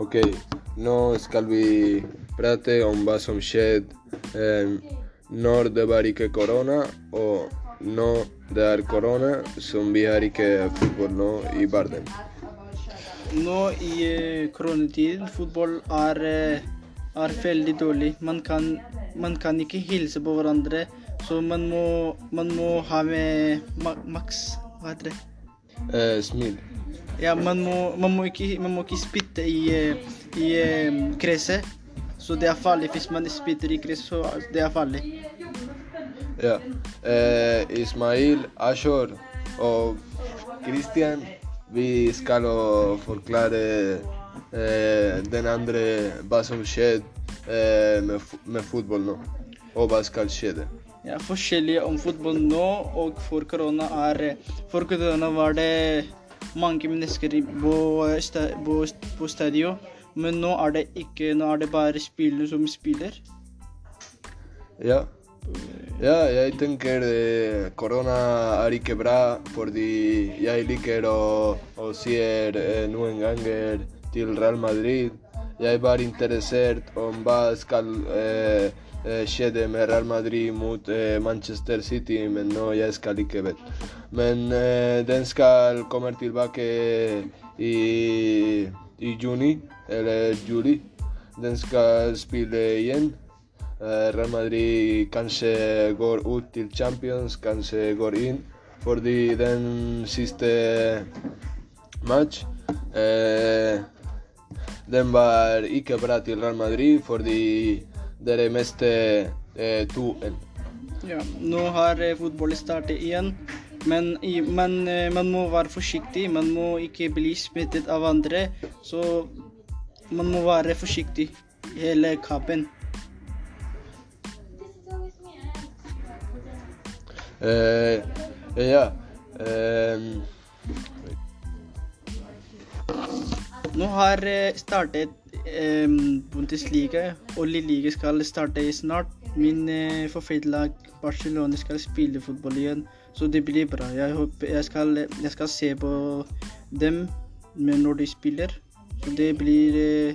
Ok, nå skal vi prate om hva som skjedde eh, når det var ikke korona, og nå det er korona, som vi har ikke fotball nå i verden. Nå i eh, koronatiden, fotball er, eh, er veldig dårlig. Man kan, man kan ikke hilse på hverandre, så man må, man må ha med ma maks Hva heter det? Eh, smil. Ja, man må, man må, ikke, man må ikke spytte i, eh, i eh. Så det er farlig hvis man spytter i gresset, så det er farlig. Ja. Eh, Ismail, Ashor og Christian, vi skal forklare eh, den andre hva som skjedde eh, med, med fotball nå, og hva skal skje. Ja, forskjellig om fotball nå og for korona er For korona var det mange mennesker på, på, på stadion, men nå er det ikke Nå er det bare spillere som spiller. Ja. Ja, jeg tenker korona er ikke bra, fordi jeg liker å, å si eh, noen ganger til Real Madrid. Jeg var interessert om hva skal eh, Eh, skjedde med eh, Real Madrid mot eh, Manchester City, men nå jeg skal. Men den skal komme tilbake i, i juni, eller juli. Den skal spille igjen. Real Madrid kanskje går ut til Champions, kanskje går inn. Fordi den siste match eh, Den var ikke bra til Real Madrid fordi fordi dere miste eh, 2L. Ja, nå har eh, fotball startet igjen, men man, eh, man må være forsiktig. Man må ikke bli smittet av andre, så man må være forsiktig hele kampen. Eh, ja. ehm, Nå har eh, startet eh, Bundesliga, og Liga skal starte snart. Min eh, favorittlag Barcelona skal spille fotball igjen, så det blir bra. Jeg, håper, jeg, skal, jeg skal se på dem når de spiller, så det blir, eh,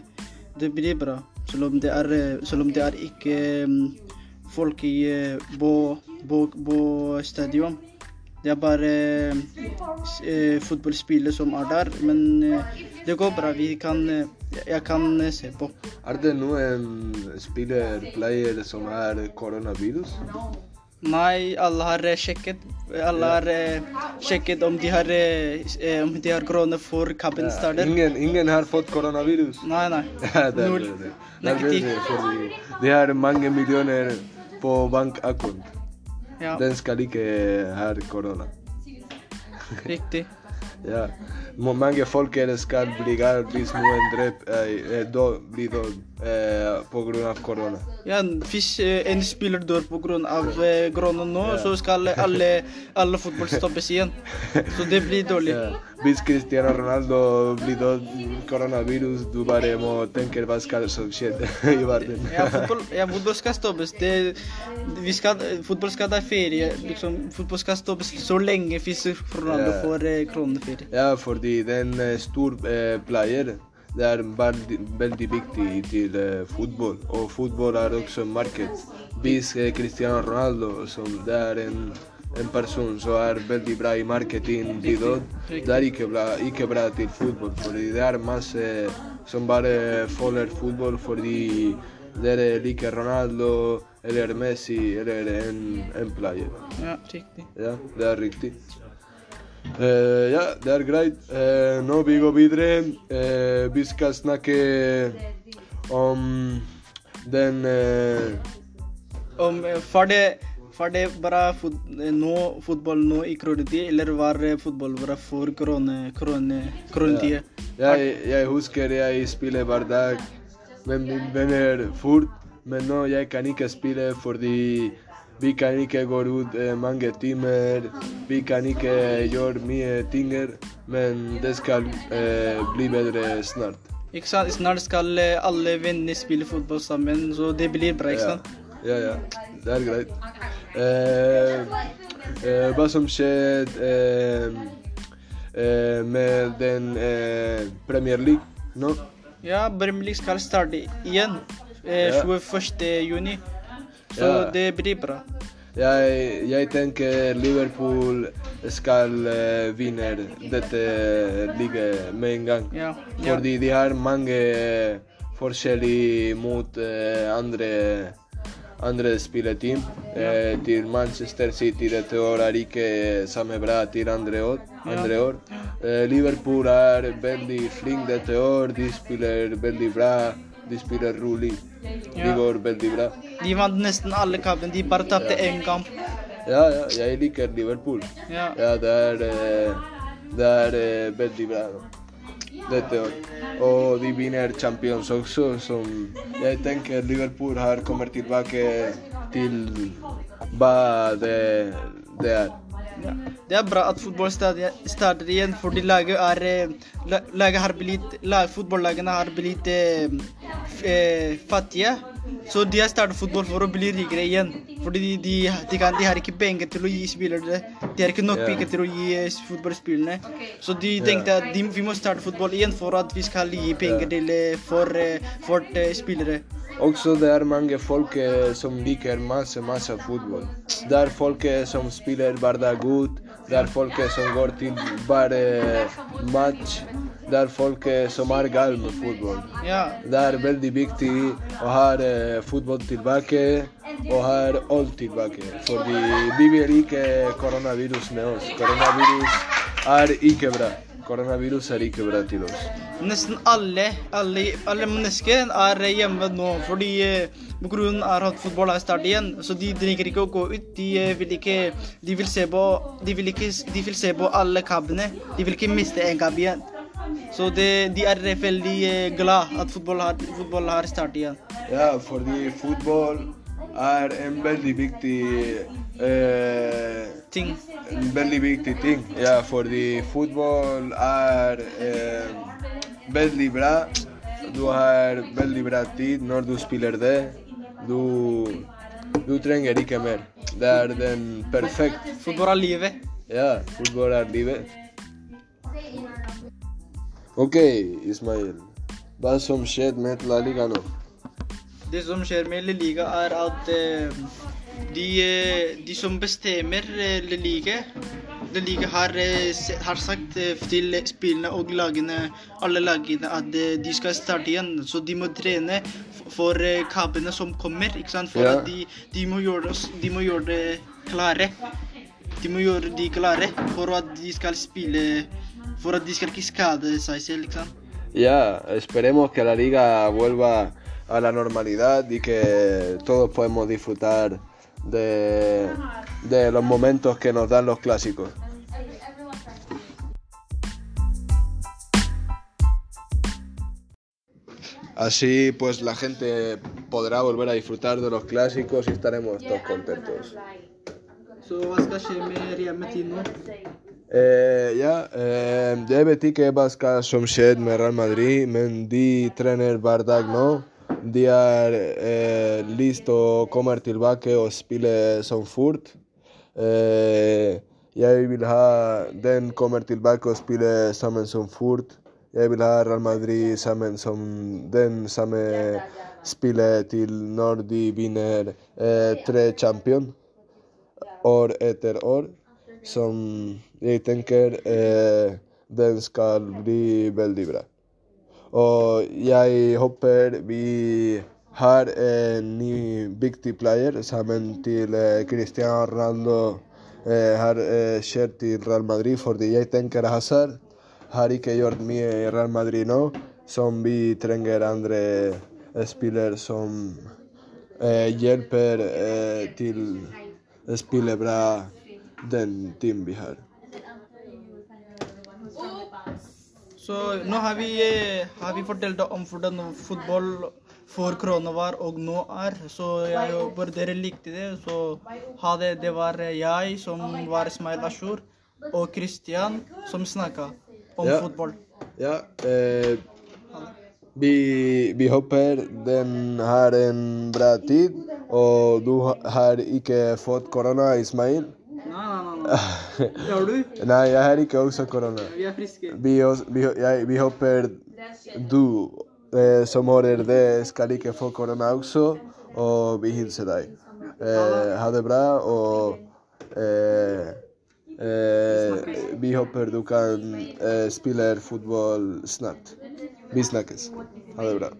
det blir bra. Selv om det er, eh, om det er ikke eh, folk i, på, på, på stadion. Det er bare eh, fotballspillet som er der, men eh, det går bra. Vi kan, eh, jeg kan eh, se på. er det noen spiller, player, som har koronavirus? Nei, alle har eh, sjekket. Alle har eh, sjekket om de har, eh, eh, om de har korona før kampen starter. Ingen, ingen har fått koronavirus? Nei, nei. Er Null. Det er Negativ. det, har mange millioner på bankakont. Ja, Den skal ikke ha korona. riktig. Ja. Mange folk er skal bli galt hvis noen dreper eh, Da blir død eh, av korona. Ja, hvis eh, en spiller dør pga. Eh, korona nå, Ja. så skal alle, alle fotball stoppes igjen. Så det blir dårlig. Ja. Hvis Cristiano Ronaldo blir koronavirus, du bare må tenke hva skal som skje i verden. Ja, fotball, ja, fotball skal stoppes. Det, vi skal, fotball skal ta ferie. Liksom, fotball skal stoppes så lenge hvis Ronaldo får eh, kroneferie. Ja, fordi den en stor eh, player det er veldig, veldig viktig til eh, fotball. Og fotball er også marked. Hvis eh, Cristiano Ronaldo, som det er en, en person som er veldig bra i marketing, blir død, det er ikke bra, ikke bra til fotball. Fordi det er masse som bare følger fotball fordi dere liker Ronaldo eller Messi eller en, en player. Ja, riktig. Ja, det er riktig. Eh, ja, det er greit. Eh, nå vi går videre. Eh, vi skal snakke om den eh, Om, for var, det, det bare fot, eh, nå, fotball nå i koronatid, eller var det fotball bare for korona- korona- koronatid? jeg, jeg husker jeg spiller hver dag med mine venner fort, men nå jeg kan ikke spille fordi vi kan ikke gå ut eh, mange timer, vi kan ikke gjøre mye ting, men det skal eh, bli bedre snart. Ikke sant? Snart skal eh, alle vennene spille fotball sammen, så det blir bra, ikke Ja. sant? Ja, ja. Det er greit. Eh, eh, hva som skjedde eh, med den eh, Premier League nå Ja, Premier League skal starte igjen eh, Ja. 21. juni. Så Ja. det blir bra. Jeg, jeg tenker Liverpool skal uh, vinne dette ligaen med en gang. Ja. ja. Fordi de har mange eh, forskjellige mot uh, andre, andre spilleteam. Eh, til Manchester City dette år er ikke samme bra til andre år. Andre år. Eh, Liverpool er veldig flink dette år. De spiller veldig bra. De spiller rolig. De går veldig bra. De vant nesten alle kampene. De bare tapte én kamp. Ja, ja, jeg liker Liverpool. Ja. Det er, eh, det er eh, veldig bra dette år. Og de vinner Champions også, som jeg tenker Liverpool har kommet tilbake til hva det, det er. Ja. Det er bra at fotball starter igjen, fordi laget er eh, Laget har blitt lag, Fotballagene har blitt eh, eh, fattige. Så de har startet fotball for å bli rikere igjen. Fordi de, de, de, kan, de har ikke penger til å gi spillere. De har ikke nok yeah. penger til å gi eh, fotballspillerne. Så de Ja. tenkte at de, vi må starte fotball igjen for at vi skal gi penger til eh, for, eh, for eh, spillere. Også det er mange folk som liker masse, masse fotball. Det er folk som spiller hverdag godt. Det er folk som går til bare match. Det er folk eh, som er gale med fotball. Ja. Det er veldig viktig å ha eh, fotball tilbake og ha alt tilbake. Fordi vi vil ikke koronavirus med oss. Koronavirus er ikke bra. Koronavirus er ikke bra til oss. Nesten alle, alle, alle mennesker er hjemme nå fordi eh, på grunn av at fotball har startet igjen. Så de trenger ikke å gå ut. De vil ikke De vil se på De vil ikke De vil se på alle kampene. De vil ikke miste en kamp igjen. Så det, de er veldig eh, glad at fotball har, fotball har startet igjen. Ja, fordi fotball er en veldig viktig eh, Ting. en veldig viktig ting. Ja, fordi fotball er eh, veldig bra. Du har veldig bra tid når du spiller det. Du, du trenger ikke mer. Det er den perfekt. Fotball er livet. Ja, fotball er livet. Ok, Ismail. Hva som skjedde med La Liga nå? Det som skjer med La Liga, er at eh, de, eh, de som bestemmer eh, La Liga La Liga har, har sagt til spillene og lagene, alle lagene at de skal starte igjen. Så de må trene for kampene som kommer. ikke sant? For Ja. de, de, må gjøre, de må gjøre det klare. De må gjøre de klare for at de skal spille At de selv. ikke sant? Ya, esperemos que la liga vuelva a la normalidad y que todos podemos disfrutar de, de los momentos que nos dan los clásicos. Así pues la gente podrá volver a disfrutar de los clásicos y estaremos todos contentos. Eh, ja, eh, jeg vet ikke hva som skjedde med Real Madrid, men de trener hver dag nå. De er eh, lyst til å komme tilbake og spille som fort. Eh, jeg vil ha den kommer tilbake og spille sammen som fort. Jeg vil ha Real Madrid sammen som den samme spiller til når de vinner eh, tre champion år etter år som jeg tenker eh, den skal bli veldig bra. Og jeg håper vi har en ny viktig player sammen til eh, Cristiano Ronaldo eh, har eh, skjedd til Real Madrid, fordi jeg tenker Hazard har ikke gjort mye i Real Madrid nå, som vi trenger andre eh, spillere som eh, hjelper eh, til å spille bra den team vi har. Så nå har vi, har vi fortalt om hvordan fotball for korona var og nå er. Så jeg håper dere likte det. Så ha det. Det var jeg som var Ismail Ashur, og Christian som snakka om Ja. fotball. Ja, eh, vi, vi håper den har en bra tid, og du har ikke fått korona, Ismail? Nei, nei, nei. Det har du. Nei, jeg har ikke også korona. Vi er friske. Vi, vi, jeg, vi håper du eh, som hører det, skal ikke få korona også, og vi hilser deg. Eh, ha det bra, og eh, eh, vi håper du kan eh, spille fotball snart. Vi snakkes. Ha det bra.